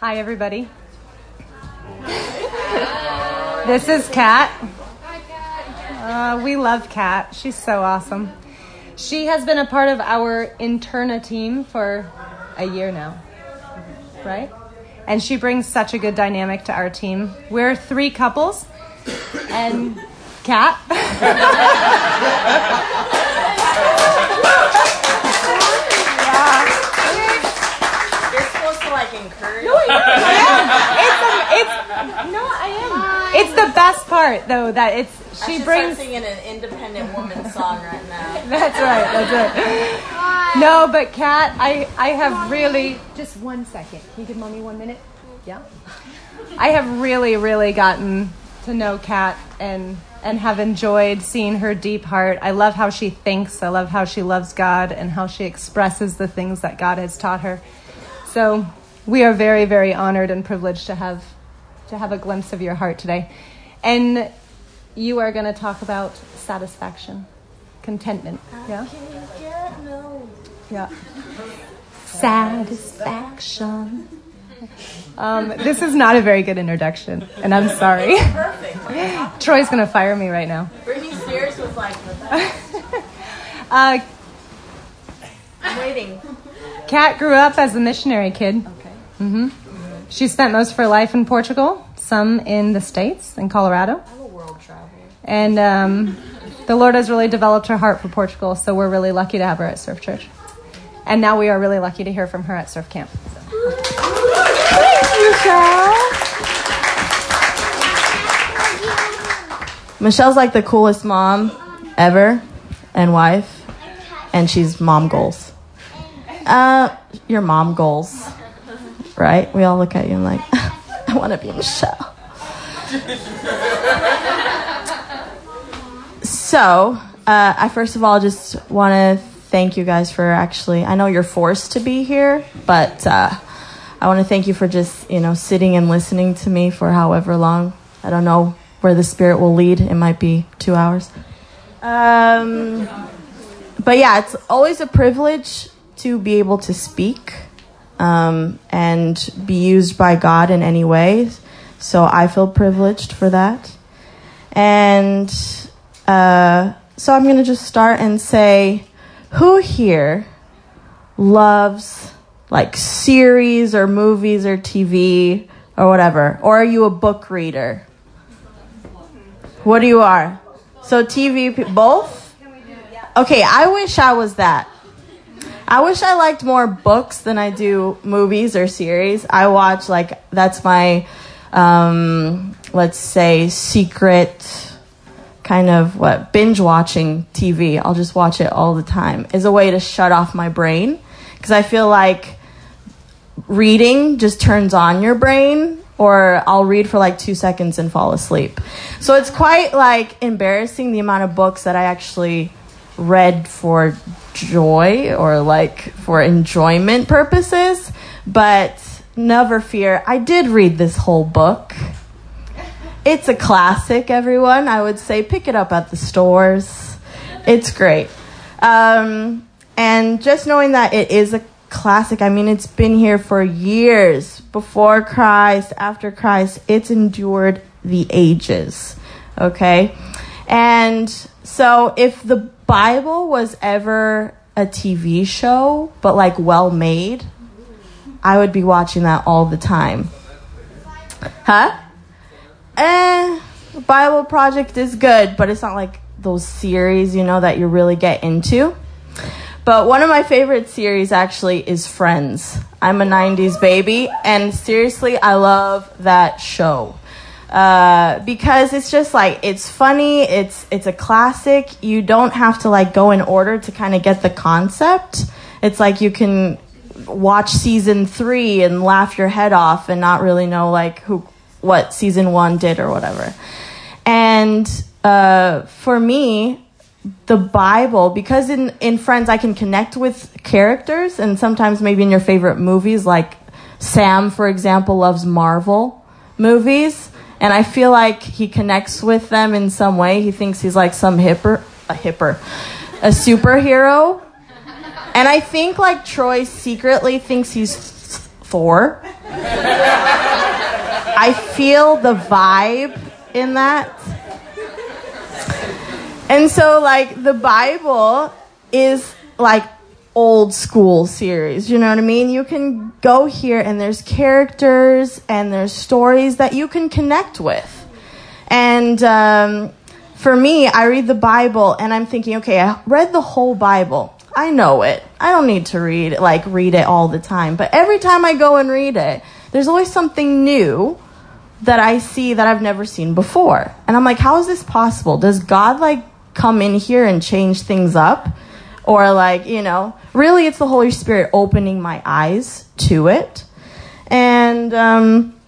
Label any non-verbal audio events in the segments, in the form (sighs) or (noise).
Hi, everybody. This is Kat. Uh, we love Kat. She's so awesome. She has been a part of our interna team for a year now, right? And she brings such a good dynamic to our team. We're three couples, and Kat. (laughs) supposed to like encourage. It's, a, it's no, I am. It's the best part though that it's I she should brings. start singing an independent woman song right now. (laughs) That's right. That's right. No, but Kat, I I have really just one second. Can you give mommy one minute? Yeah. I have really really gotten to know Kat and and have enjoyed seeing her deep heart. I love how she thinks. I love how she loves God and how she expresses the things that God has taught her. So we are very very honored and privileged to have to have a glimpse of your heart today. And you are going to talk about satisfaction, contentment. Yeah? Yeah. Satisfaction. Um, this is not a very good introduction, and I'm sorry. Perfect. Troy's going to fire me right now. Britney Spears was like the best. (laughs) Uh, I'm waiting. Kat grew up as a missionary kid. Okay. hmm She spent most of her life in Portugal, some in the States, in Colorado. I'm a world traveler. And um, the Lord has really developed her heart for Portugal, so we're really lucky to have her at Surf Church. And now we are really lucky to hear from her at Surf Camp. Thanks, Michelle. Michelle's like the coolest mom ever and wife, and she's mom goals. Uh, your mom goals, right? We all look at you and like, (laughs) I want to be Michelle. so, uh, I first of all just want to thank you guys for actually. I know you're forced to be here, but uh, I want to thank you for just you know sitting and listening to me for however long. I don't know where the spirit will lead. It might be two hours. Um, but yeah, it's always a privilege to be able to speak um, and be used by God in any way. So I feel privileged for that. And uh, so I'm going to just start and say, who here loves like series or movies or TV or whatever? Or are you a book reader? What do you are? So TV, both? Okay, I wish I was that. I wish I liked more books than I do movies or series. I watch like that's my um let's say secret kind of what binge watching TV. I'll just watch it all the time. Is a way to shut off my brain because I feel like reading just turns on your brain or I'll read for like 2 seconds and fall asleep. So it's quite like embarrassing the amount of books that I actually read for joy or like for enjoyment purposes, but never fear, I did read this whole book. It's a classic, everyone. I would say pick it up at the stores. It's great. Um, and just knowing that it is a classic, I mean, it's been here for years before Christ, after Christ, it's endured the ages. Okay? And so if the Bible was ever a TV show, but like well made, I would be watching that all the time. Huh? Eh, Bible Project is good, but it's not like those series, you know, that you really get into. But one of my favorite series actually is Friends. I'm a 90s baby, and seriously, I love that show. Uh, because it's just like it's funny, it's it's a classic. You don't have to like go in order to kind of get the concept. It's like you can watch season three and laugh your head off and not really know like who what season one did or whatever. And uh, for me, the Bible, because in, in Friends I can connect with characters, and sometimes maybe in your favorite movies, like Sam, for example, loves Marvel movies, and I feel like he connects with them in some way. He thinks he's like some hipper, a hipper, a superhero. And I think like Troy secretly thinks he's four. I feel the vibe in that. And so, like, the Bible is like old school series. You know what I mean? You can go here and there's characters and there's stories that you can connect with. And um, for me, I read the Bible and I'm thinking, okay, I read the whole Bible. I know it. I don't need to read like read it all the time. But every time I go and read it, there's always something new that I see that I've never seen before. And I'm like, how is this possible? Does God like come in here and change things up? Or like, you know, really it's the Holy Spirit opening my eyes to it. And um,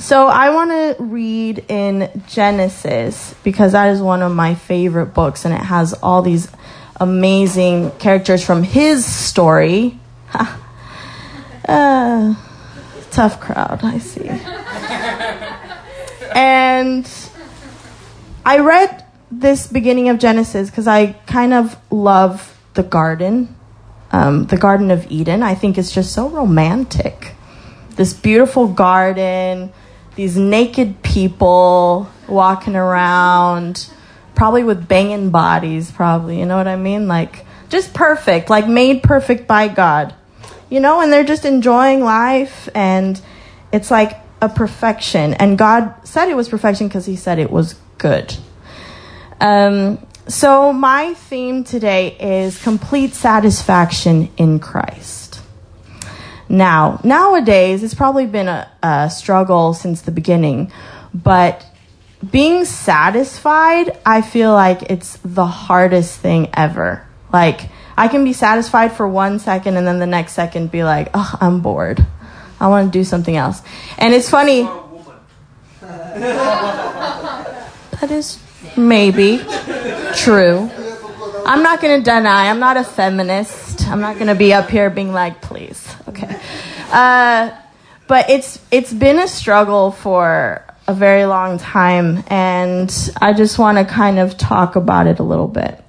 so I want to read in Genesis because that is one of my favorite books and it has all these amazing characters from his story. (laughs) uh, tough crowd, I see. and I read this beginning of Genesis because I kind of love the garden, um, the Garden of Eden. I think it's just so romantic. This beautiful garden, these naked people walking around, probably with banging bodies, probably. You know what I mean? Like, just perfect, like made perfect by God. You know, and they're just enjoying life, and it's like a perfection. And God said it was perfection because He said it was good. Um, so, my theme today is complete satisfaction in Christ. Now, nowadays, it's probably been a, a, struggle since the beginning, but being satisfied, I feel like it's the hardest thing ever. Like, I can be satisfied for one second and then the next second be like, oh, I'm bored. I want to do something else. And it's funny. (laughs) that is maybe true. I'm not going to deny. I'm not a feminist. I'm not going to be up here being like, please. Okay. Uh, but it's it's been a struggle for a very long time, and I just want to kind of talk about it a little bit.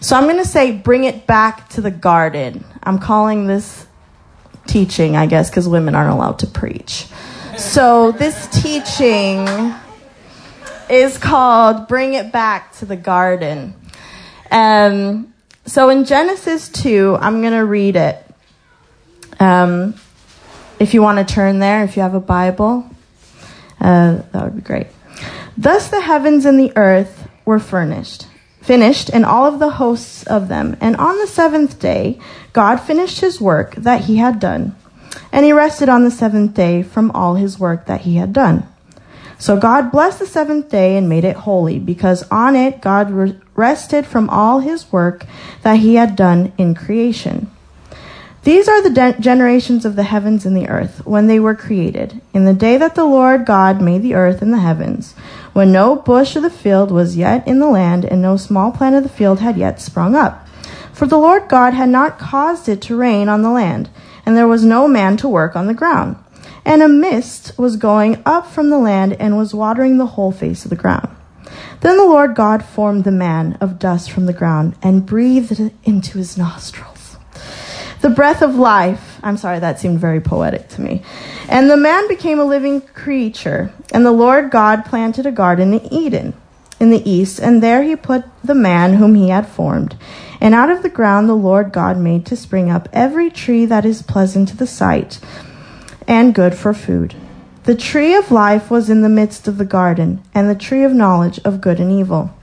So I'm going to say, bring it back to the garden. I'm calling this teaching, I guess, because women aren't allowed to preach. So this teaching is called Bring It Back to the Garden. Um, so in Genesis 2, I'm going to read it. Um, if you want to turn there, if you have a Bible, uh, that would be great. Thus the heavens and the earth were furnished, finished, and all of the hosts of them. And on the seventh day, God finished his work that he had done. And he rested on the seventh day from all his work that he had done. So God blessed the seventh day and made it holy, because on it God rested from all his work that he had done in creation. These are the de- generations of the heavens and the earth when they were created, in the day that the Lord God made the earth and the heavens, when no bush of the field was yet in the land, and no small plant of the field had yet sprung up. For the Lord God had not caused it to rain on the land, and there was no man to work on the ground and a mist was going up from the land and was watering the whole face of the ground. Then the Lord God formed the man of dust from the ground and breathed into his nostrils the breath of life. I'm sorry, that seemed very poetic to me. And the man became a living creature. And the Lord God planted a garden in Eden in the east, and there he put the man whom he had formed. And out of the ground the Lord God made to spring up every tree that is pleasant to the sight and good for food. The tree of life was in the midst of the garden, and the tree of knowledge of good and evil.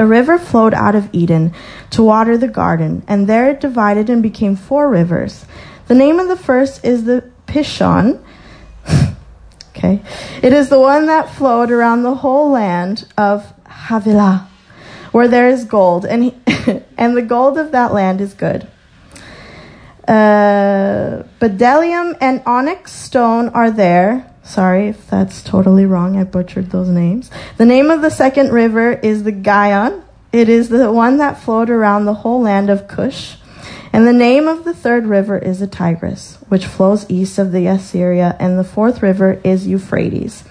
A river flowed out of Eden to water the garden, and there it divided and became four rivers. The name of the first is the Pishon. (laughs) okay. It is the one that flowed around the whole land of Havilah, where there is gold, and, he, (laughs) and the gold of that land is good. Uh, Bdellium and onyx stone are there. Sorry if that's totally wrong. I butchered those names. The name of the second river is the Gihon. It is the one that flowed around the whole land of Cush. And the name of the third river is the Tigris, which flows east of the Assyria, and the fourth river is Euphrates.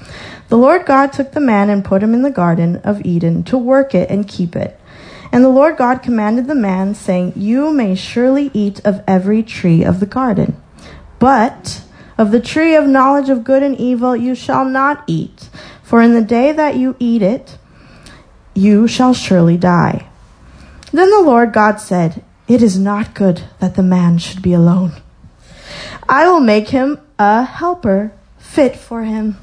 The Lord God took the man and put him in the garden of Eden to work it and keep it. And the Lord God commanded the man, saying, You may surely eat of every tree of the garden, but Of the tree of knowledge of good and evil you shall not eat, for in the day that you eat it, you shall surely die. Then the Lord God said, It is not good that the man should be alone. I will make him a helper fit for him.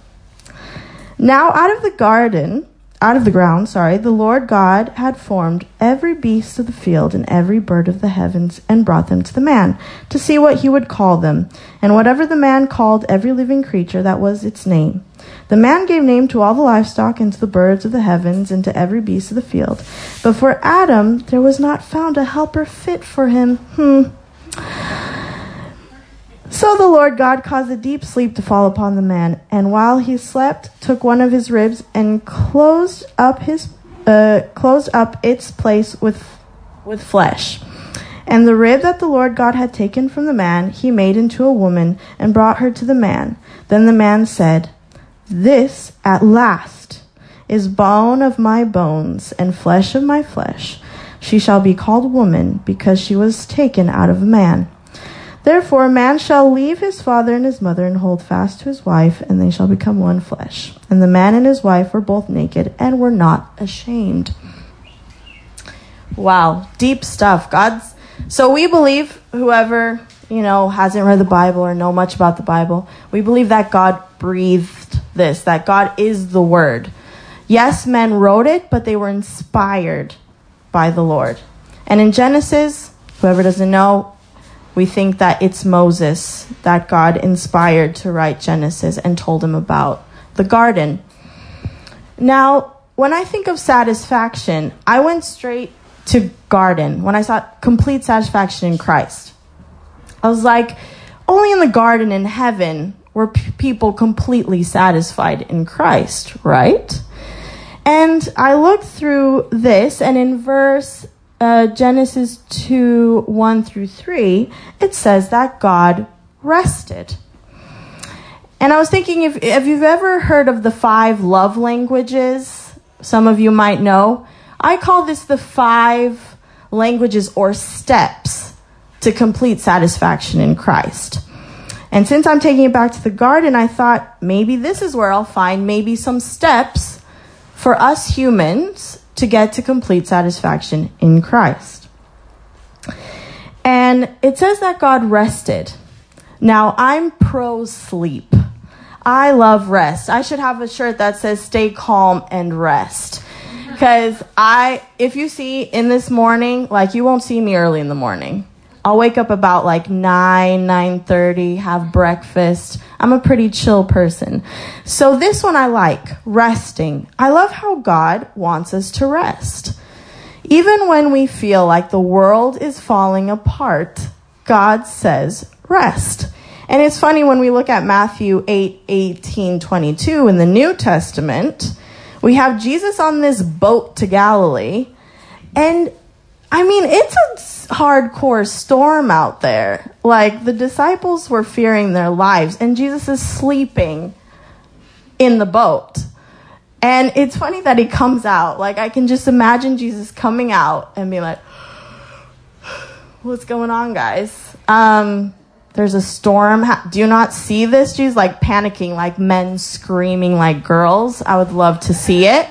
Now out of the garden, out of the ground, sorry, the Lord God had formed every beast of the field and every bird of the heavens and brought them to the man to see what he would call them. And whatever the man called every living creature, that was its name. The man gave name to all the livestock and to the birds of the heavens and to every beast of the field. But for Adam there was not found a helper fit for him. Hmm. So the Lord God caused a deep sleep to fall upon the man, and while he slept, took one of his ribs and closed up his uh, closed up its place with with flesh. And the rib that the Lord God had taken from the man, he made into a woman and brought her to the man. Then the man said, This at last is bone of my bones and flesh of my flesh. She shall be called woman because she was taken out of man. Therefore, a man shall leave his father and his mother and hold fast to his wife, and they shall become one flesh. And the man and his wife were both naked and were not ashamed. Wow, deep stuff. God's so we believe whoever, you know, hasn't read the Bible or know much about the Bible, we believe that God breathed this, that God is the word. Yes, men wrote it, but they were inspired by the Lord. And in Genesis, whoever doesn't know, we think that it's Moses that God inspired to write Genesis and told him about the garden. Now, when I think of satisfaction, I went straight to garden when I saw complete satisfaction in Christ. I was like, only in the garden in heaven were p- people completely satisfied in Christ, right? And I looked through this, and in verse uh, Genesis 2 1 through 3, it says that God rested. And I was thinking if, if you've ever heard of the five love languages, some of you might know. I call this the five languages or steps to complete satisfaction in Christ. And since I'm taking it back to the garden, I thought maybe this is where I'll find maybe some steps for us humans to get to complete satisfaction in Christ. And it says that God rested. Now, I'm pro sleep. I love rest. I should have a shirt that says stay calm and rest. Because I, if you see in this morning, like you won't see me early in the morning. I'll wake up about like 9, 9.30, have breakfast. I'm a pretty chill person. So this one I like, resting. I love how God wants us to rest. Even when we feel like the world is falling apart, God says rest. And it's funny when we look at Matthew 8, 18, 22 in the New Testament, we have Jesus on this boat to Galilee, and I mean, it's a hardcore storm out there. Like, the disciples were fearing their lives, and Jesus is sleeping in the boat. And it's funny that he comes out. Like, I can just imagine Jesus coming out and be like, (sighs) What's going on, guys? Um, there's a storm. Do you not see this? Jesus like panicking, like men screaming like girls. I would love to see it.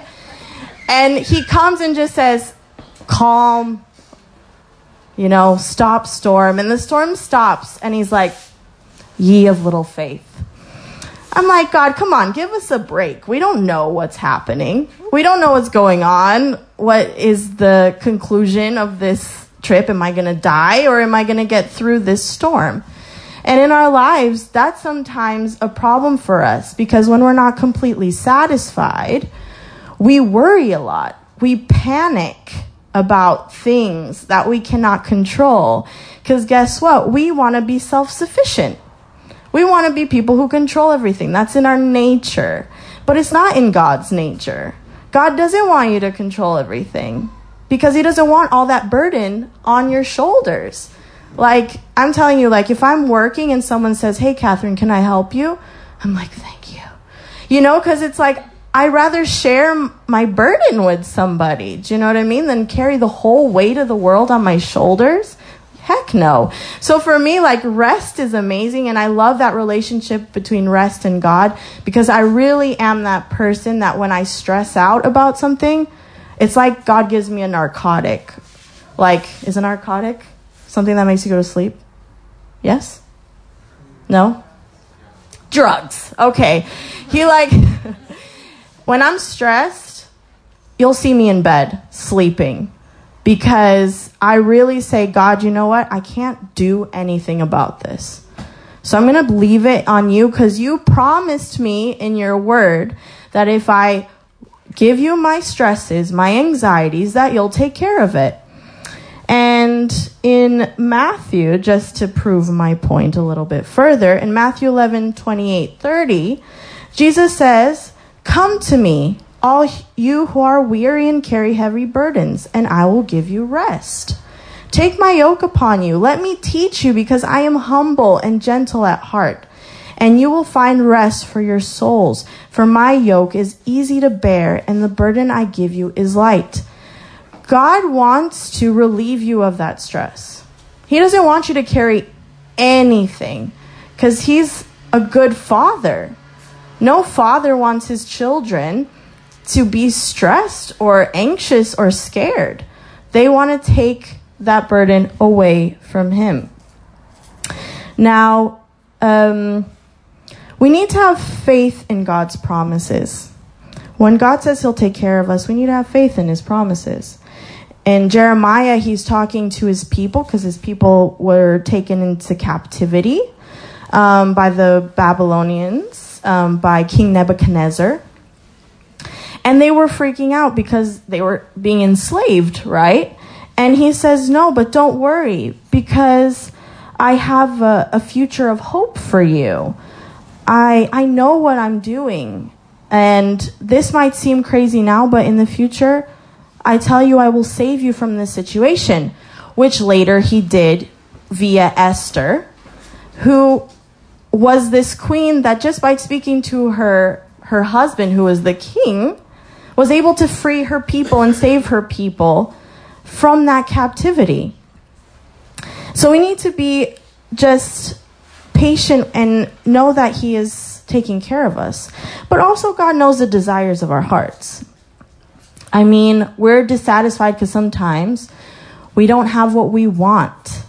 And he comes and just says, Calm, you know, stop storm. And the storm stops, and he's like, Ye of little faith. I'm like, God, come on, give us a break. We don't know what's happening. We don't know what's going on. What is the conclusion of this trip? Am I going to die or am I going to get through this storm? And in our lives, that's sometimes a problem for us because when we're not completely satisfied, we worry a lot. We panic about things that we cannot control. Because guess what? We want to be self sufficient. We want to be people who control everything. That's in our nature. But it's not in God's nature. God doesn't want you to control everything because He doesn't want all that burden on your shoulders. Like, I'm telling you, like, if I'm working and someone says, Hey, Catherine, can I help you? I'm like, Thank you. You know, because it's like, I rather share my burden with somebody. Do you know what I mean? Than carry the whole weight of the world on my shoulders. Heck no. So for me, like rest is amazing. And I love that relationship between rest and God because I really am that person that when I stress out about something, it's like God gives me a narcotic. Like, is a narcotic something that makes you go to sleep? Yes? No? Drugs. Okay. He like, when I'm stressed, you'll see me in bed sleeping because I really say, God, you know what? I can't do anything about this. So I'm going to leave it on you because you promised me in your word that if I give you my stresses, my anxieties, that you'll take care of it. And in Matthew, just to prove my point a little bit further, in Matthew 11, 28, 30, Jesus says, Come to me, all you who are weary and carry heavy burdens, and I will give you rest. Take my yoke upon you. Let me teach you, because I am humble and gentle at heart, and you will find rest for your souls. For my yoke is easy to bear, and the burden I give you is light. God wants to relieve you of that stress. He doesn't want you to carry anything because He's a good father. No father wants his children to be stressed or anxious or scared. They want to take that burden away from him. Now, um, we need to have faith in God's promises. When God says he'll take care of us, we need to have faith in his promises. In Jeremiah, he's talking to his people because his people were taken into captivity um, by the Babylonians, um, by King Nebuchadnezzar. And they were freaking out because they were being enslaved, right? And he says, No, but don't worry because I have a, a future of hope for you. I, I know what I'm doing. And this might seem crazy now, but in the future, I tell you, I will save you from this situation, which later he did via Esther, who was this queen that just by speaking to her, her husband, who was the king, was able to free her people and save her people from that captivity. So we need to be just patient and know that He is taking care of us. But also, God knows the desires of our hearts. I mean, we're dissatisfied because sometimes we don't have what we want.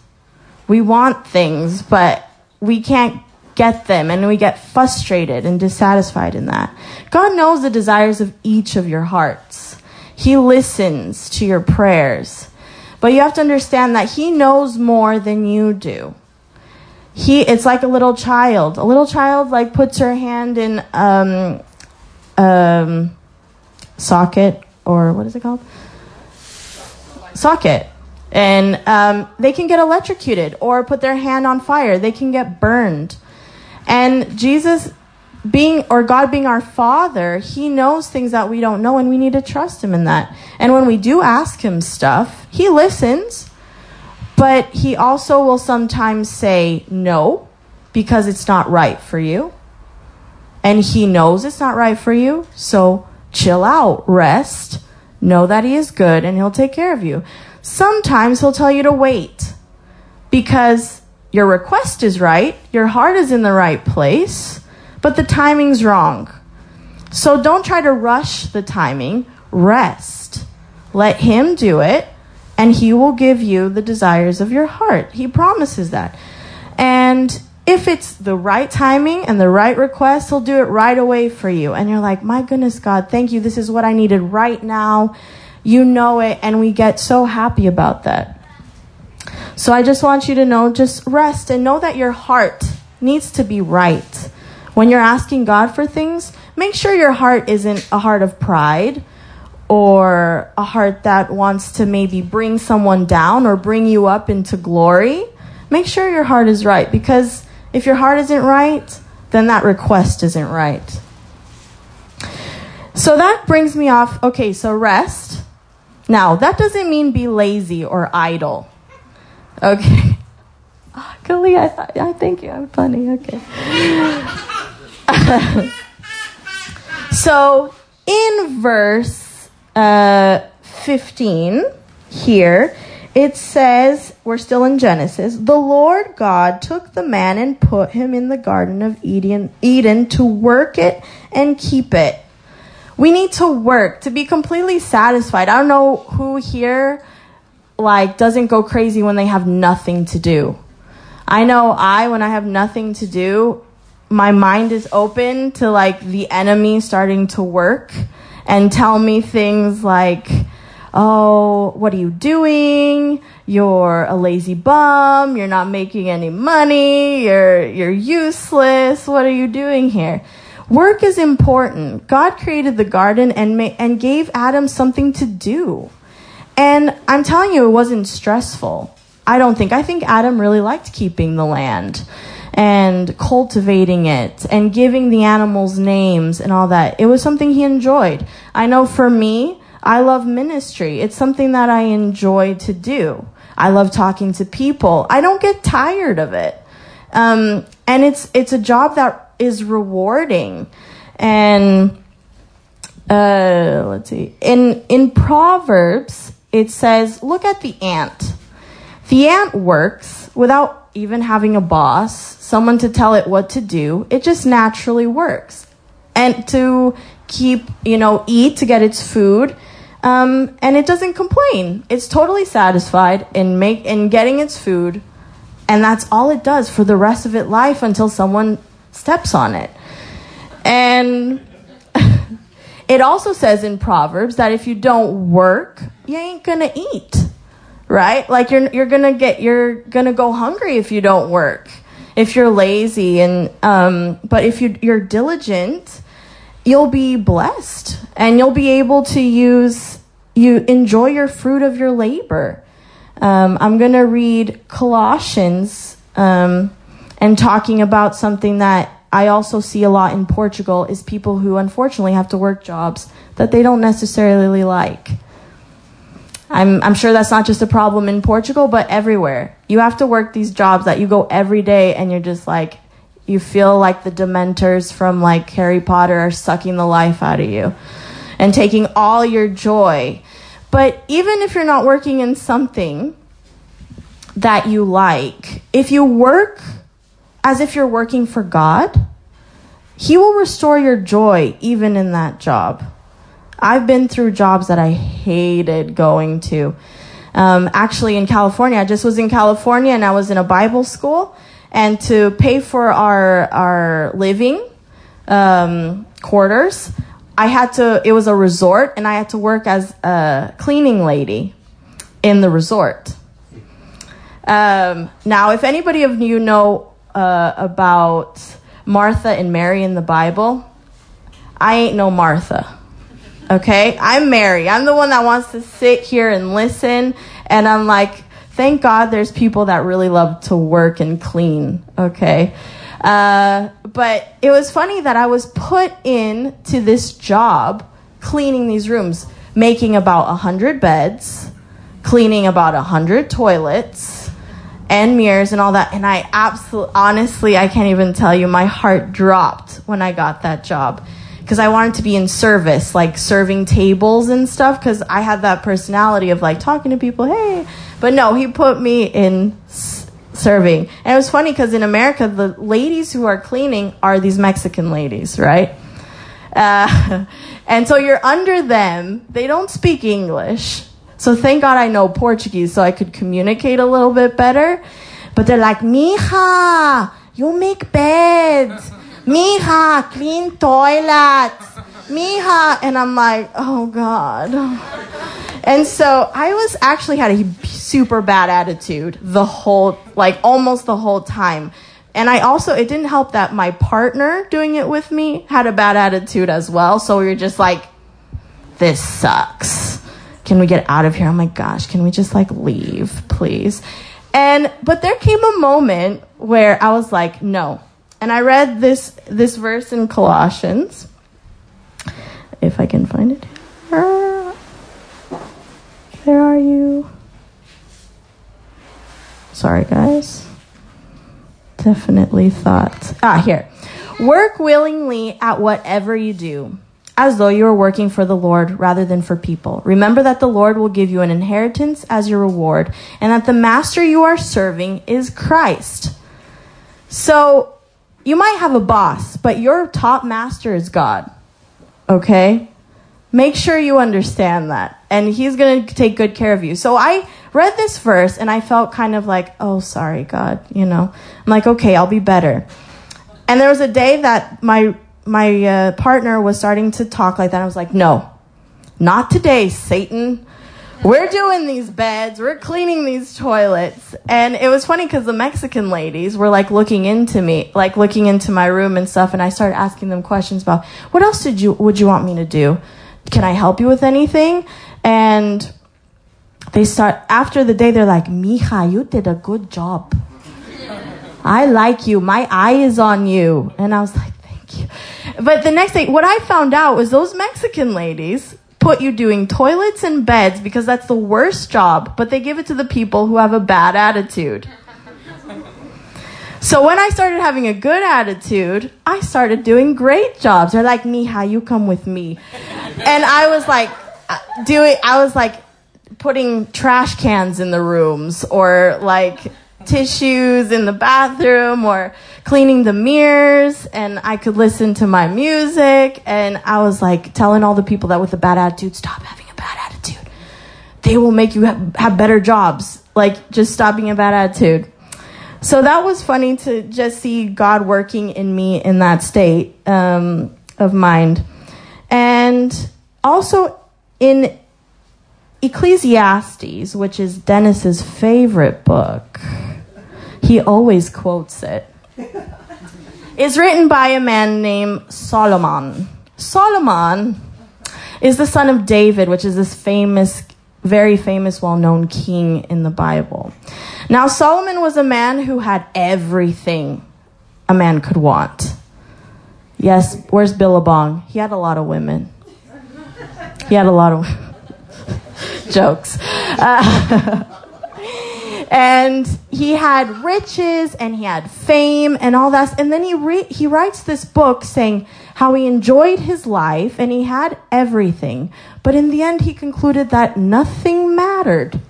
We want things, but we can't get them and we get frustrated and dissatisfied in that. God knows the desires of each of your hearts. He listens to your prayers. But you have to understand that he knows more than you do. He it's like a little child. A little child like puts her hand in um um socket or what is it called? Socket. And um, they can get electrocuted or put their hand on fire. They can get burned. And Jesus being or God being our father, he knows things that we don't know and we need to trust him in that. And when we do ask him stuff, he listens, but he also will sometimes say no because it's not right for you. And he knows it's not right for you, so chill out, rest, know that he is good and he'll take care of you. Sometimes he'll tell you to wait because your request is right, your heart is in the right place but the timing's wrong. So don't try to rush the timing. Rest. Let Him do it, and He will give you the desires of your heart. He promises that. And if it's the right timing and the right request, He'll do it right away for you. And you're like, my goodness, God, thank you. This is what I needed right now. You know it, and we get so happy about that. So I just want you to know just rest and know that your heart needs to be right. When you're asking God for things, make sure your heart isn't a heart of pride or a heart that wants to maybe bring someone down or bring you up into glory. Make sure your heart is right because if your heart isn't right, then that request isn't right. So that brings me off. Okay, so rest. Now, that doesn't mean be lazy or idle. Okay. (laughs) Oh, Kali, I, thought, I think you. I'm funny. Okay. (laughs) so in verse uh, 15 here, it says, we're still in Genesis, the Lord God took the man and put him in the Garden of Eden, Eden to work it and keep it. We need to work to be completely satisfied. I don't know who here like doesn't go crazy when they have nothing to do. I know I when I have nothing to do, my mind is open to like the enemy starting to work and tell me things like oh, what are you doing? You're a lazy bum. You're not making any money. You're, you're useless. What are you doing here? Work is important. God created the garden and, ma- and gave Adam something to do. And I'm telling you, it wasn't stressful. I don't think. I think Adam really liked keeping the land and cultivating it and giving the animals names and all that. It was something he enjoyed. I know for me, I love ministry. It's something that I enjoy to do. I love talking to people. I don't get tired of it. Um, and it's, it's a job that is rewarding. And, uh, let's see. In, in Proverbs, it says, look at the ant. The ant works without even having a boss, someone to tell it what to do. It just naturally works. And to keep, you know, eat to get its food, um, and it doesn't complain. It's totally satisfied in make in getting its food, and that's all it does for the rest of its life until someone steps on it. And it also says in Proverbs that if you don't work, you ain't gonna eat, right? Like you're you're gonna get you're gonna go hungry if you don't work, if you're lazy, and um, but if you you're diligent you'll be blessed and you'll be able to use you enjoy your fruit of your labor um, i'm to read colossians um, and talking about something that i also see a lot in portugal is people who unfortunately have to work jobs that they don't necessarily like I'm, I'm sure that's not just a problem in portugal but everywhere you have to work these jobs that you go every day and you're just like you feel like the dementors from like Harry Potter are sucking the life out of you and taking all your joy. But even if you're not working in something that you like, if you work as if you're working for God, He will restore your joy even in that job. I've been through jobs that I hated going to. Um, actually, in California, I just was in California and I was in a Bible school and to pay for our our living um, quarters, I had to. It was a resort, and I had to work as a cleaning lady in the resort. Um, now, if anybody of you know uh, about Martha and Mary in the Bible, I ain't no Martha. Okay, I'm Mary. I'm the one that wants to sit here and listen, and I'm like, thank God there's people that really love to work and clean, okay? Uh, but it was funny that I was put in to this job cleaning these rooms, making about 100 beds, cleaning about 100 toilets and mirrors and all that. And I absolutely, honestly, I can't even tell you, my heart dropped when I got that job because I wanted to be in service, like serving tables and stuff, because I had that personality of like talking to people, hey, but no, he put me in s- serving. And it was funny because in America, the ladies who are cleaning are these Mexican ladies, right? Uh, (laughs) and so you're under them. They don't speak English. So thank God I know Portuguese so I could communicate a little bit better. But they're like, Mija, you make beds. Mija, clean toilets. Mija. And I'm like, oh God. And so I was actually had a super bad attitude the whole, like almost the whole time. And I also, it didn't help that my partner doing it with me had a bad attitude as well. So we were just like, this sucks. Can we get out of here? Oh my gosh, can we just like leave, please? And, but there came a moment where I was like, no. And I read this, this verse in Colossians. If I can find it. Where are you? Sorry, guys. Definitely thought. Ah, here. Work willingly at whatever you do. As though you were working for the Lord rather than for people. Remember that the Lord will give you an inheritance as your reward, and that the master you are serving is Christ. So, you might have a boss, but your top master is God. Okay? Make sure you understand that. And he's going to take good care of you. So I read this verse and I felt kind of like, oh, sorry, God, you know. I'm like, okay, I'll be better. And there was a day that my my uh, partner was starting to talk like that. I was like, no, not today, Satan. We're doing these beds, we're cleaning these toilets. And it was funny because the Mexican ladies were like looking into me, like looking into my room and stuff. And I started asking them questions about what else did you, would you want me to do? Can I help you with anything? And they start, after the day, they're like, Mija, you did a good job. I like you. My eye is on you. And I was like, thank you. But the next thing, what I found out was those Mexican ladies put you doing toilets and beds because that's the worst job, but they give it to the people who have a bad attitude. So when I started having a good attitude, I started doing great jobs. They're like, Mija, you come with me. And I was like, uh, doing, I was like putting trash cans in the rooms or like tissues in the bathroom or cleaning the mirrors and I could listen to my music and I was like telling all the people that with a bad attitude stop having a bad attitude. They will make you have, have better jobs. Like just stop being a bad attitude. So that was funny to just see God working in me in that state um, of mind. And also in Ecclesiastes, which is Dennis's favorite book, he always quotes it, is written by a man named Solomon. Solomon is the son of David, which is this famous, very famous, well known king in the Bible. Now, Solomon was a man who had everything a man could want. Yes, where's Billabong? He had a lot of women. He had a lot of jokes. Uh, (laughs) and he had riches and he had fame and all that. And then he re- he writes this book saying how he enjoyed his life and he had everything, but in the end he concluded that nothing mattered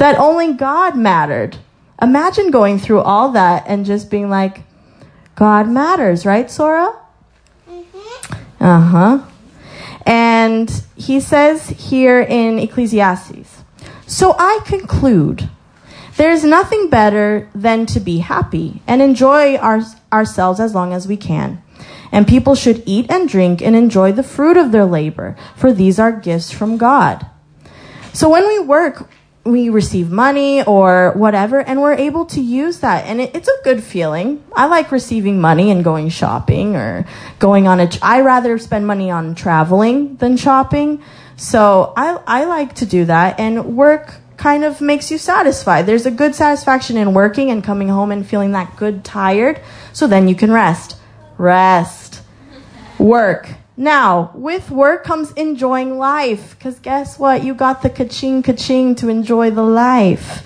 that only God mattered. Imagine going through all that and just being like, God matters, right, Sora? Mm-hmm. Uh huh. And he says here in Ecclesiastes So I conclude there's nothing better than to be happy and enjoy our, ourselves as long as we can. And people should eat and drink and enjoy the fruit of their labor, for these are gifts from God. So when we work, we receive money or whatever, and we're able to use that. And it, it's a good feeling. I like receiving money and going shopping or going on a. I rather spend money on traveling than shopping. So I, I like to do that. And work kind of makes you satisfied. There's a good satisfaction in working and coming home and feeling that good tired. So then you can rest. Rest. Work now, with work comes enjoying life, because guess what? You got the kaching kaching to enjoy the life.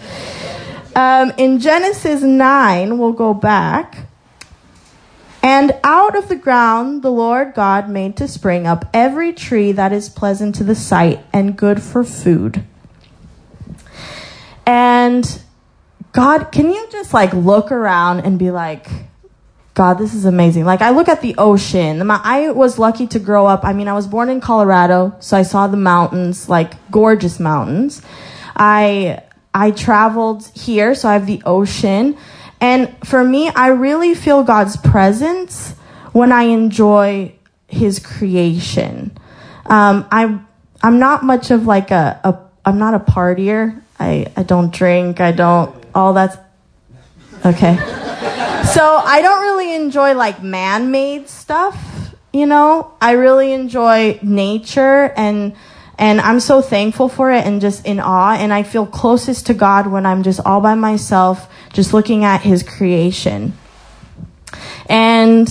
Um, in Genesis 9, we'll go back. And out of the ground the Lord God made to spring up every tree that is pleasant to the sight and good for food. And God, can you just like look around and be like, God, this is amazing. Like I look at the ocean. I was lucky to grow up. I mean, I was born in Colorado, so I saw the mountains, like gorgeous mountains. I I traveled here, so I have the ocean. And for me, I really feel God's presence when I enjoy his creation. Um, I'm I'm not much of like a, a I'm not a partier. I, I don't drink. I don't all that's okay. So I don't really enjoy like man made stuff, you know? I really enjoy nature and and I'm so thankful for it and just in awe and I feel closest to God when I'm just all by myself just looking at his creation. And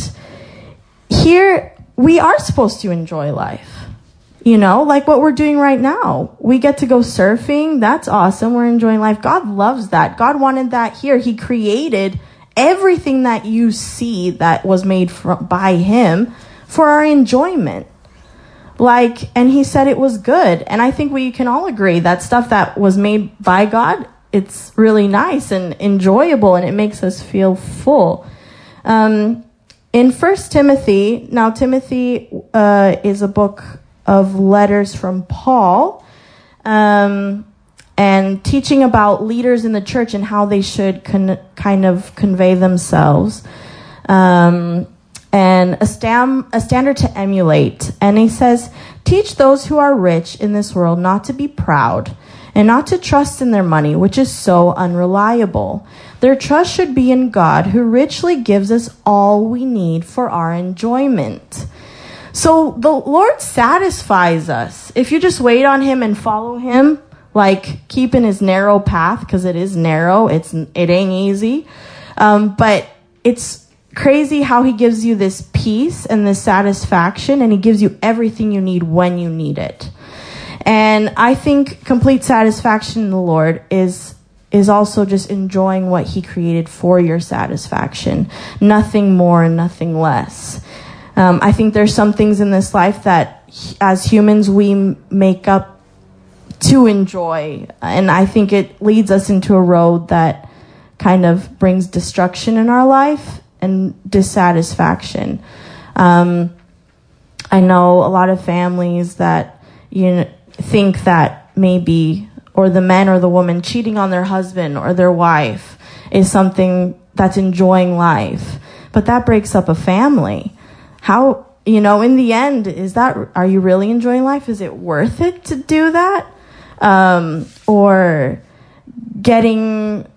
here we are supposed to enjoy life. You know, like what we're doing right now. We get to go surfing. That's awesome. We're enjoying life. God loves that. God wanted that here. He created everything that you see that was made by him for our enjoyment. Like, and he said it was good. And I think we can all agree that stuff that was made by God, it's really nice and enjoyable and it makes us feel full. Um, in First Timothy, now Timothy uh, is a book of letters from Paul, um, and teaching about leaders in the church and how they should con- kind of convey themselves. Um, and a, stam- a standard to emulate. And he says, Teach those who are rich in this world not to be proud and not to trust in their money, which is so unreliable. Their trust should be in God, who richly gives us all we need for our enjoyment. So the Lord satisfies us. If you just wait on Him and follow Him, like keeping His narrow path, because it is narrow, it's it ain't easy, um, but it's crazy how He gives you this peace and this satisfaction, and He gives you everything you need when you need it. And I think complete satisfaction in the Lord is is also just enjoying what he created for your satisfaction. Nothing more and nothing less. Um, I think there's some things in this life that as humans we make up to enjoy. And I think it leads us into a road that kind of brings destruction in our life and dissatisfaction. Um, I know a lot of families that you know, think that maybe, or the men or the woman cheating on their husband or their wife is something that's enjoying life. But that breaks up a family. How, you know, in the end, is that, are you really enjoying life? Is it worth it to do that? Um, or getting,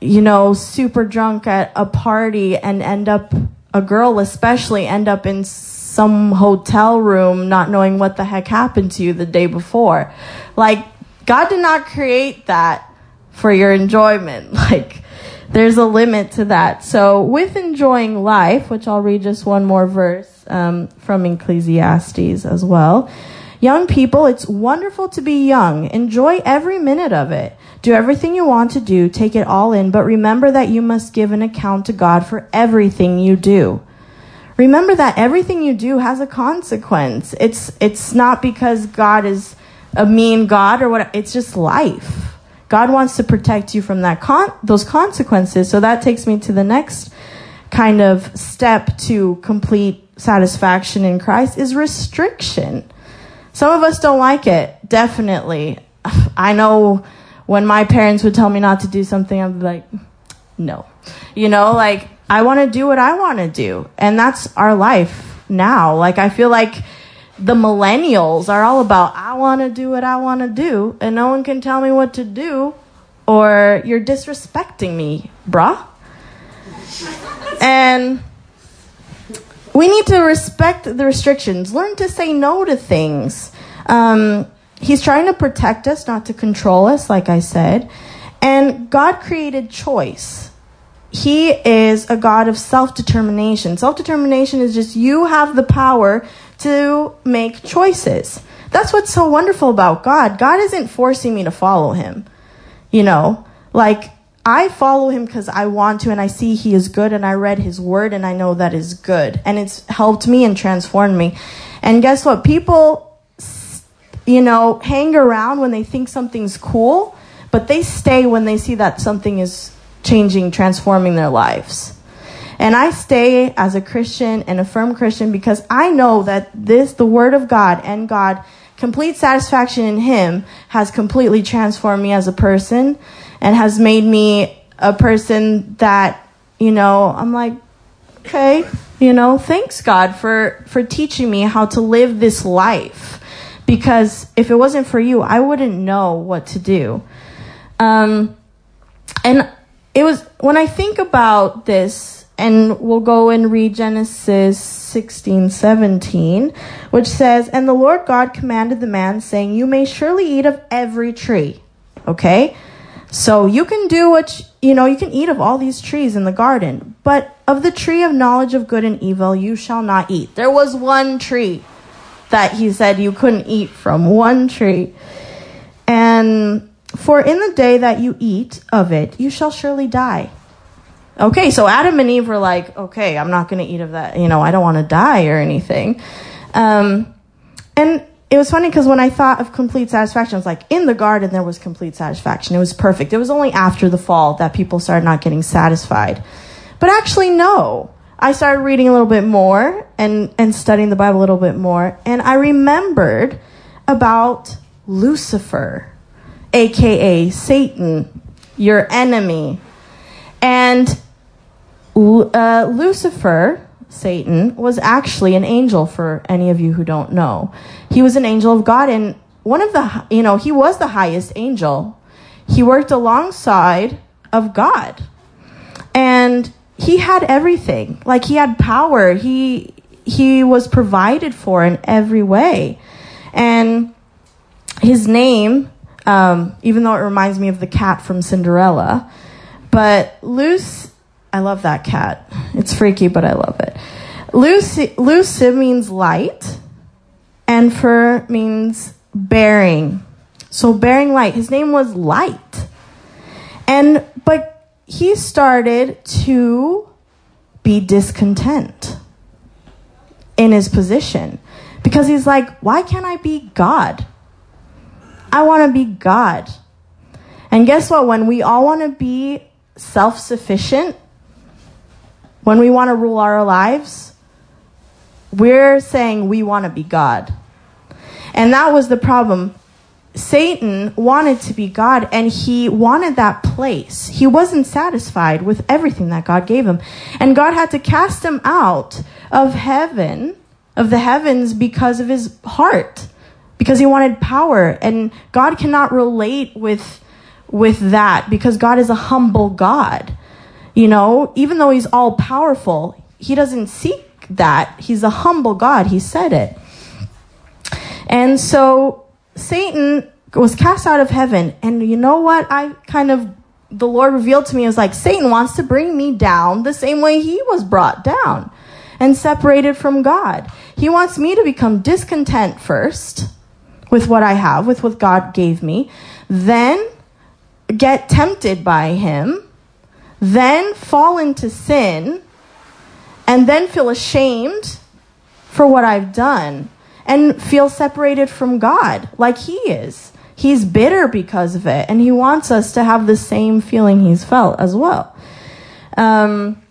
you know, super drunk at a party and end up, a girl especially, end up in some hotel room not knowing what the heck happened to you the day before. Like, God did not create that for your enjoyment. (laughs) Like, there's a limit to that. So, with enjoying life, which I'll read just one more verse um, from Ecclesiastes as well. Young people, it's wonderful to be young. Enjoy every minute of it. Do everything you want to do, take it all in, but remember that you must give an account to God for everything you do. Remember that everything you do has a consequence. It's it's not because God is a mean God or what it's just life. God wants to protect you from that con- those consequences. So that takes me to the next kind of step to complete satisfaction in Christ is restriction. Some of us don't like it, definitely. I know when my parents would tell me not to do something, I'd be like, no. You know, like, I want to do what I want to do. And that's our life now. Like, I feel like the millennials are all about, I want to do what I want to do, and no one can tell me what to do, or you're disrespecting me, bruh. And we need to respect the restrictions, learn to say no to things. Um, he's trying to protect us, not to control us, like I said. And God created choice. He is a God of self determination. Self determination is just you have the power to make choices. That's what's so wonderful about God. God isn't forcing me to follow him. You know, like I follow him because I want to and I see he is good and I read his word and I know that is good. And it's helped me and transformed me. And guess what? People, you know, hang around when they think something's cool, but they stay when they see that something is changing, transforming their lives. And I stay as a Christian and a firm Christian because I know that this, the Word of God and God, complete satisfaction in Him has completely transformed me as a person and has made me a person that, you know, I'm like, okay, you know, thanks God for, for teaching me how to live this life. Because if it wasn't for you, I wouldn't know what to do. Um, and it was, when I think about this, and we'll go and read Genesis 16, 17, which says, And the Lord God commanded the man, saying, You may surely eat of every tree. Okay? So you can do what, you know, you can eat of all these trees in the garden, but of the tree of knowledge of good and evil you shall not eat. There was one tree that he said you couldn't eat from, one tree. And for in the day that you eat of it, you shall surely die. Okay, so Adam and Eve were like, okay, I'm not going to eat of that. You know, I don't want to die or anything. Um, and it was funny because when I thought of complete satisfaction, I was like, in the garden, there was complete satisfaction. It was perfect. It was only after the fall that people started not getting satisfied. But actually, no. I started reading a little bit more and, and studying the Bible a little bit more, and I remembered about Lucifer, aka Satan, your enemy. And uh, Lucifer, Satan, was actually an angel for any of you who don't know. He was an angel of God, and one of the, you know, he was the highest angel. He worked alongside of God. And he had everything. Like he had power. He he was provided for in every way. And his name, um, even though it reminds me of the cat from Cinderella, but Luce, I love that cat. It's freaky, but I love it. Lucy, Luce means light, and Fer means bearing. So bearing light. His name was Light. And, but he started to be discontent in his position because he's like, why can't I be God? I want to be God. And guess what? When we all want to be self sufficient, when we want to rule our lives, we're saying we want to be God. And that was the problem. Satan wanted to be God and he wanted that place. He wasn't satisfied with everything that God gave him. And God had to cast him out of heaven, of the heavens, because of his heart, because he wanted power. And God cannot relate with, with that because God is a humble God. You know, even though he's all powerful, he doesn't seek that. He's a humble God. He said it. And so Satan was cast out of heaven. And you know what? I kind of, the Lord revealed to me, was like, Satan wants to bring me down the same way he was brought down and separated from God. He wants me to become discontent first with what I have, with what God gave me, then get tempted by him, then fall into sin, and then feel ashamed for what I've done and feel separated from God like He is. He's bitter because of it, and He wants us to have the same feeling He's felt as well. Um,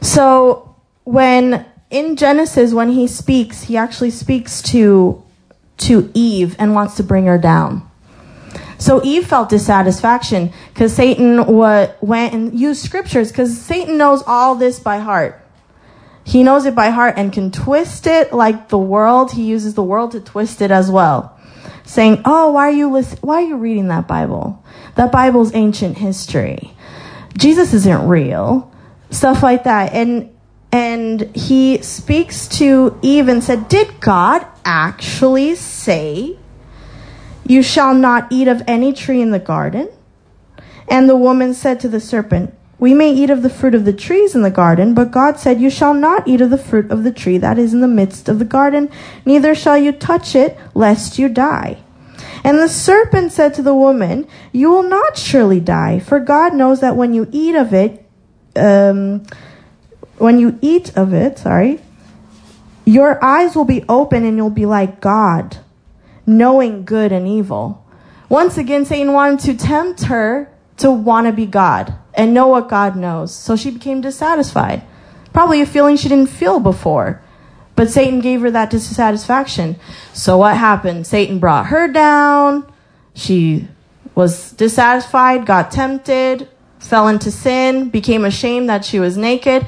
so, when in Genesis, when He speaks, He actually speaks to to Eve and wants to bring her down. So Eve felt dissatisfaction because Satan wa- went and used scriptures because Satan knows all this by heart. He knows it by heart and can twist it like the world. He uses the world to twist it as well. Saying, "Oh, why are you listen- why are you reading that Bible? That Bible's ancient history. Jesus isn't real." Stuff like that. And and he speaks to Eve and said, "Did God actually say you shall not eat of any tree in the garden?" And the woman said to the serpent, we may eat of the fruit of the trees in the garden, but God said, You shall not eat of the fruit of the tree that is in the midst of the garden, neither shall you touch it, lest you die. And the serpent said to the woman, You will not surely die, for God knows that when you eat of it, um, when you eat of it, sorry, your eyes will be open and you'll be like God, knowing good and evil. Once again, Satan wanted to tempt her to want to be God and know what God knows. So she became dissatisfied. Probably a feeling she didn't feel before. But Satan gave her that dissatisfaction. So what happened? Satan brought her down. She was dissatisfied, got tempted, fell into sin, became ashamed that she was naked.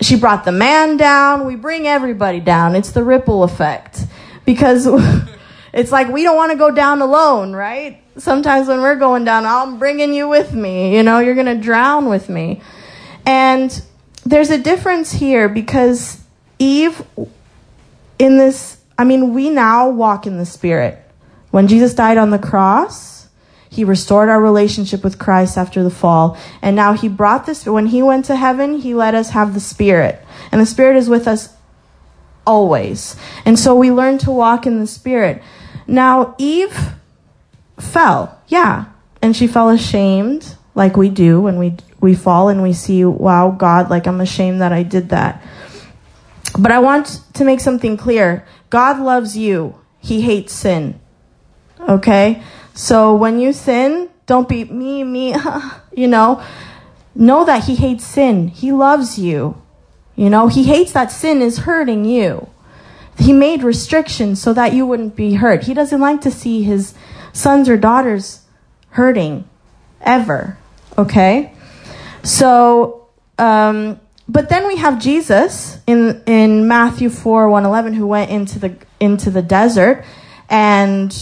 She brought the man down. We bring everybody down. It's the ripple effect. Because (laughs) it's like we don't want to go down alone, right? sometimes when we're going down, I'm bringing you with me. You know, you're going to drown with me. And there's a difference here because Eve, in this, I mean, we now walk in the Spirit. When Jesus died on the cross, he restored our relationship with Christ after the fall. And now he brought this, when he went to heaven, he let us have the Spirit. And the Spirit is with us always. And so we learn to walk in the Spirit. Now, Eve fell. Yeah. And she fell ashamed, like we do when we we fall and we see, wow, God, like I'm ashamed that I did that. But I want to make something clear God loves you, He hates sin. Okay? So when you sin, don't be me, me, (laughs) you know. Know that He hates sin. He loves you. You know, He hates that sin is hurting you. He made restrictions so that you wouldn't be hurt. He doesn't like to see His sons or daughters hurting ever. Okay? So, um, but then we have Jesus in in Matthew 4 111 who went into the into the desert and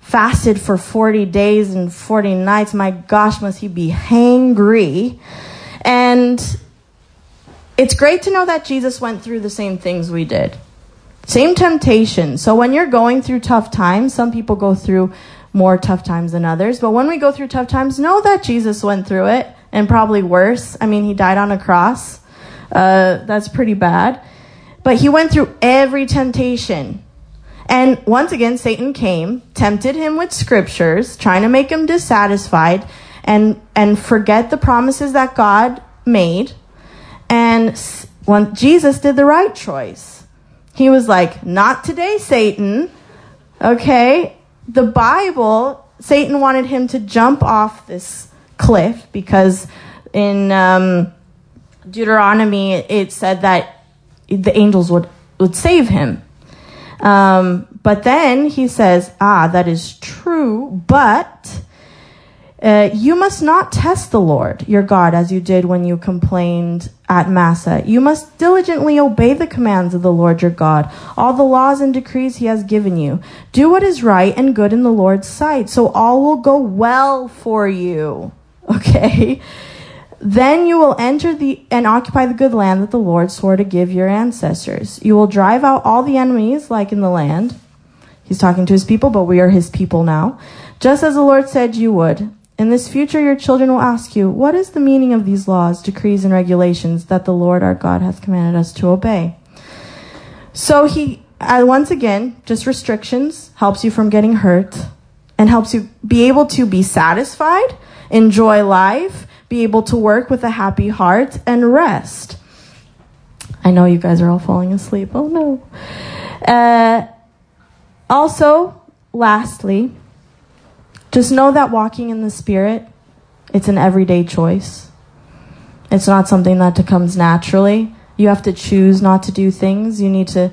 fasted for 40 days and 40 nights. My gosh, must he be hangry. And it's great to know that Jesus went through the same things we did. Same temptation. So when you're going through tough times, some people go through more tough times than others. But when we go through tough times, know that Jesus went through it and probably worse. I mean, he died on a cross. Uh, that's pretty bad. But he went through every temptation. And once again, Satan came, tempted him with scriptures, trying to make him dissatisfied and, and forget the promises that God made. And when Jesus did the right choice. He was like, Not today, Satan. Okay? The Bible, Satan wanted him to jump off this cliff because in um, Deuteronomy it said that the angels would, would save him. Um, but then he says, Ah, that is true, but uh, you must not test the Lord your God as you did when you complained at Massah. You must diligently obey the commands of the Lord your God, all the laws and decrees he has given you. Do what is right and good in the Lord's sight, so all will go well for you. (laughs) Okay? Then you will enter the and occupy the good land that the Lord swore to give your ancestors. You will drive out all the enemies like in the land. He's talking to his people, but we are his people now. Just as the Lord said you would. In this future, your children will ask you, What is the meaning of these laws, decrees, and regulations that the Lord our God hath commanded us to obey? So he, uh, once again, just restrictions helps you from getting hurt and helps you be able to be satisfied, enjoy life, be able to work with a happy heart, and rest. I know you guys are all falling asleep. Oh no. Uh, also, lastly, just know that walking in the Spirit, it's an everyday choice. It's not something that comes naturally. You have to choose not to do things. You need to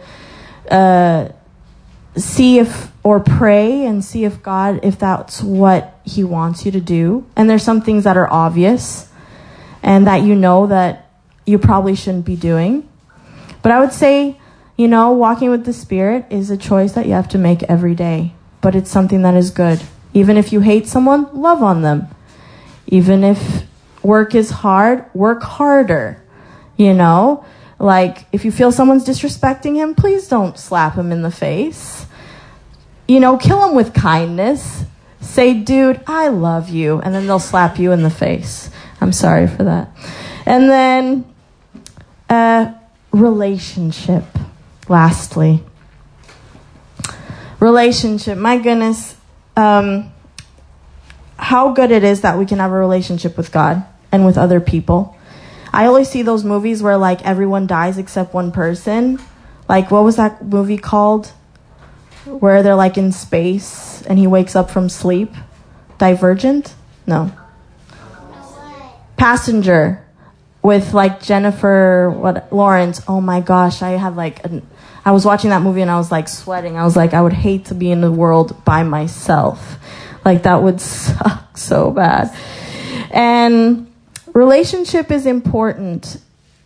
uh, see if, or pray and see if God, if that's what He wants you to do. And there's some things that are obvious and that you know that you probably shouldn't be doing. But I would say, you know, walking with the Spirit is a choice that you have to make every day. But it's something that is good. Even if you hate someone, love on them. Even if work is hard, work harder. You know? Like, if you feel someone's disrespecting him, please don't slap him in the face. You know, kill him with kindness. Say, dude, I love you. And then they'll slap you in the face. I'm sorry for that. And then, uh, relationship, lastly. Relationship. My goodness, um, how good it is that we can have a relationship with God and with other people. I always see those movies where like everyone dies except one person. Like what was that movie called? Where they're like in space and he wakes up from sleep. Divergent? No. Passenger with like Jennifer what Lawrence. Oh my gosh, I had like an, I was watching that movie and I was like sweating. I was like I would hate to be in the world by myself. Like that would suck (laughs) so bad. And relationship is important.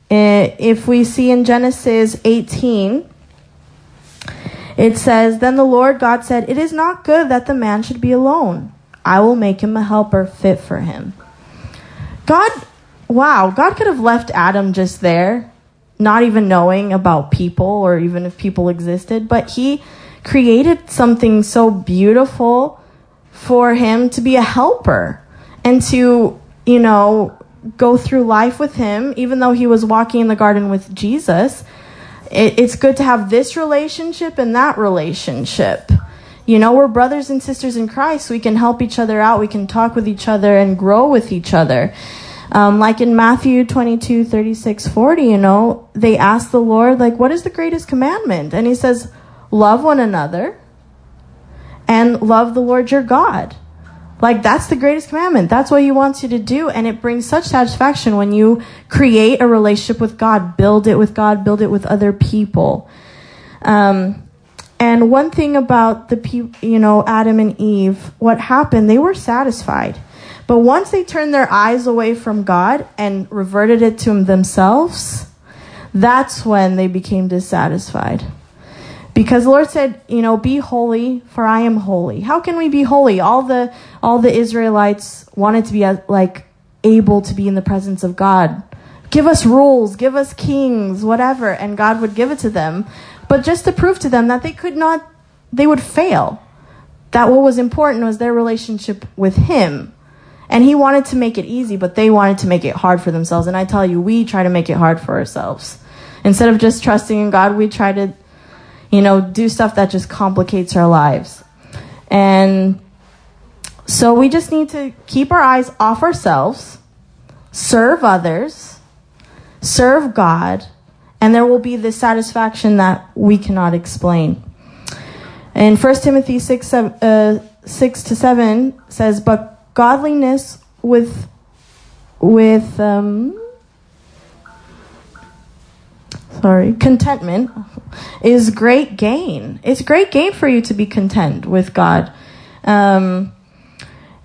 Eh, if we see in Genesis 18, it says, Then the Lord God said, It is not good that the man should be alone. I will make him a helper fit for him. God, wow, God could have left Adam just there, not even knowing about people or even if people existed, but he created something so beautiful for him to be a helper and to, you know, go through life with him, even though he was walking in the garden with Jesus. It, it's good to have this relationship and that relationship. You know, we're brothers and sisters in Christ. We can help each other out. We can talk with each other and grow with each other. Um, like in Matthew 22, 36, 40, you know, they ask the Lord, like, what is the greatest commandment? And he says, love one another and love the Lord your God. Like, that's the greatest commandment. That's what he wants you to do. And it brings such satisfaction when you create a relationship with God, build it with God, build it with other people. Um, and one thing about the people, you know, Adam and Eve, what happened, they were satisfied. But once they turned their eyes away from God and reverted it to themselves, that's when they became dissatisfied. Because the Lord said, you know, be holy, for I am holy. How can we be holy? All the all the Israelites wanted to be uh, like able to be in the presence of God. Give us rules, give us kings, whatever, and God would give it to them. But just to prove to them that they could not, they would fail. That what was important was their relationship with Him. And he wanted to make it easy, but they wanted to make it hard for themselves. And I tell you, we try to make it hard for ourselves. Instead of just trusting in God, we try to, you know, do stuff that just complicates our lives. And so we just need to keep our eyes off ourselves, serve others, serve God, and there will be this satisfaction that we cannot explain. In 1 Timothy 6, seven, uh, 6 to 7 says, But godliness with with um, sorry contentment is great gain. It's great gain for you to be content with god. Um,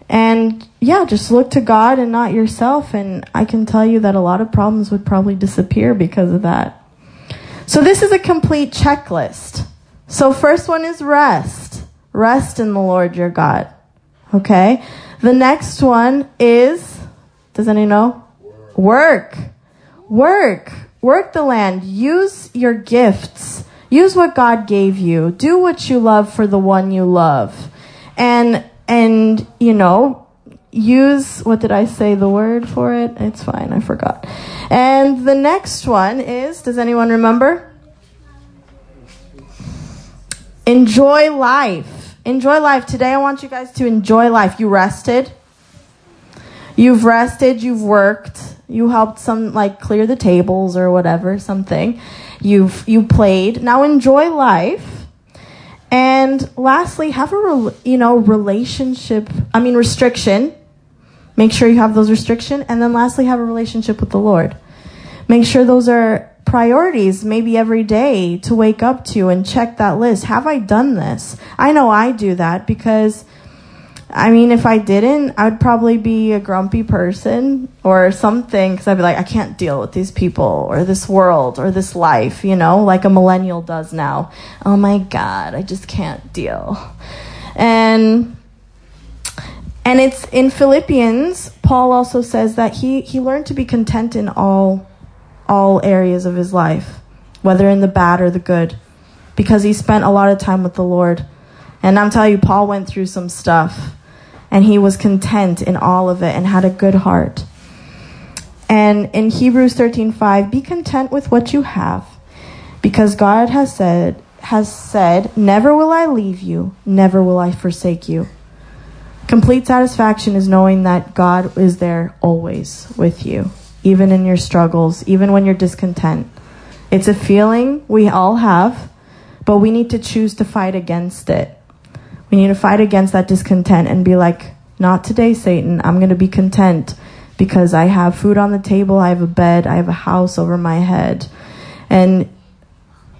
and yeah just look to god and not yourself and i can tell you that a lot of problems would probably disappear because of that. So this is a complete checklist. So first one is rest. Rest in the lord your god okay the next one is, does anyone know? Work. Work. Work the land. Use your gifts. Use what God gave you. Do what you love for the one you love. And, and, you know, use, what did I say the word for it? It's fine. I forgot. And the next one is, does anyone remember? Enjoy life. Enjoy life. Today, I want you guys to enjoy life. You rested. You've rested. You've worked. You helped some, like, clear the tables or whatever, something. You've, you played. Now enjoy life. And lastly, have a, you know, relationship, I mean, restriction. Make sure you have those restriction. And then lastly, have a relationship with the Lord. Make sure those are priorities maybe every day to wake up to and check that list. Have I done this? I know I do that because I mean, if I didn't, I would probably be a grumpy person or something because I'd be like, I can't deal with these people or this world or this life, you know, like a millennial does now. Oh my God, I just can't deal. And and it's in Philippians, Paul also says that he, he learned to be content in all all areas of his life, whether in the bad or the good, because he spent a lot of time with the Lord. And I'm telling you, Paul went through some stuff, and he was content in all of it and had a good heart. And in Hebrews 13:5, be content with what you have, because God has said has said, "Never will I leave you, never will I forsake you." Complete satisfaction is knowing that God is there always with you even in your struggles, even when you're discontent. It's a feeling we all have, but we need to choose to fight against it. We need to fight against that discontent and be like, not today, Satan. I'm going to be content because I have food on the table, I have a bed, I have a house over my head. And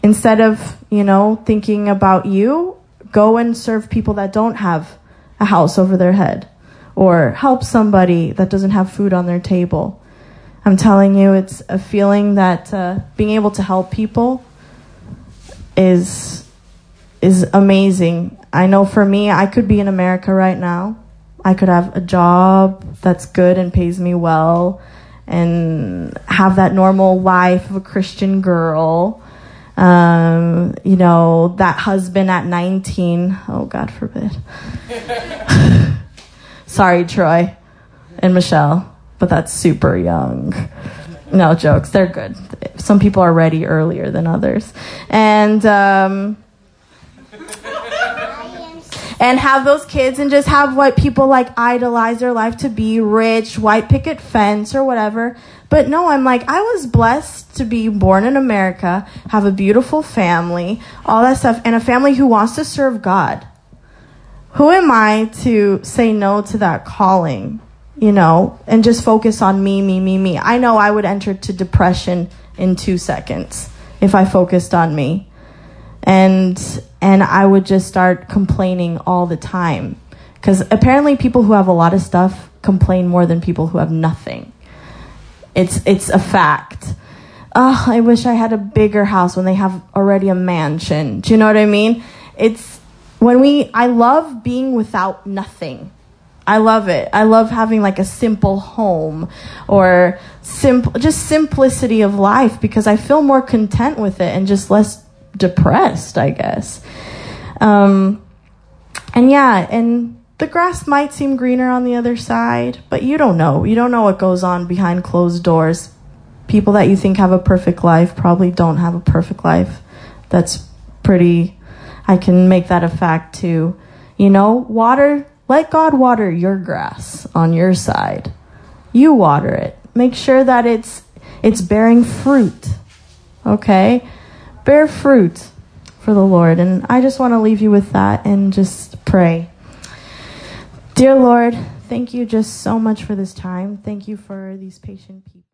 instead of, you know, thinking about you, go and serve people that don't have a house over their head or help somebody that doesn't have food on their table. I'm telling you, it's a feeling that uh, being able to help people is is amazing. I know for me, I could be in America right now. I could have a job that's good and pays me well, and have that normal life of a Christian girl. Um, you know, that husband at 19. Oh, God forbid. (laughs) Sorry, Troy and Michelle but that's super young. No jokes, they're good. Some people are ready earlier than others, and um, and have those kids and just have what people like idolize their life to be rich, white picket fence or whatever. But no, I'm like, I was blessed to be born in America, have a beautiful family, all that stuff, and a family who wants to serve God. Who am I to say no to that calling, you know, and just focus on me, me, me, me? I know I would enter to depression in two seconds if I focused on me. And and I would just start complaining all the time. Because apparently people who have a lot of stuff complain more than people who have nothing. It's it's a fact. Oh, I wish I had a bigger house when they have already a mansion. Do you know what I mean? It's when we I love being without nothing. I love it. I love having like a simple home or simple just simplicity of life because I feel more content with it and just less depressed, I guess. Um and yeah, and the grass might seem greener on the other side, but you don't know. You don't know what goes on behind closed doors. People that you think have a perfect life probably don't have a perfect life. That's pretty, I can make that a fact too. You know, water, let God water your grass on your side. You water it. Make sure that it's, it's bearing fruit. Okay? Bear fruit for the Lord. And I just want to leave you with that and just pray. Dear Lord, thank you just so much for this time. Thank you for these patient people.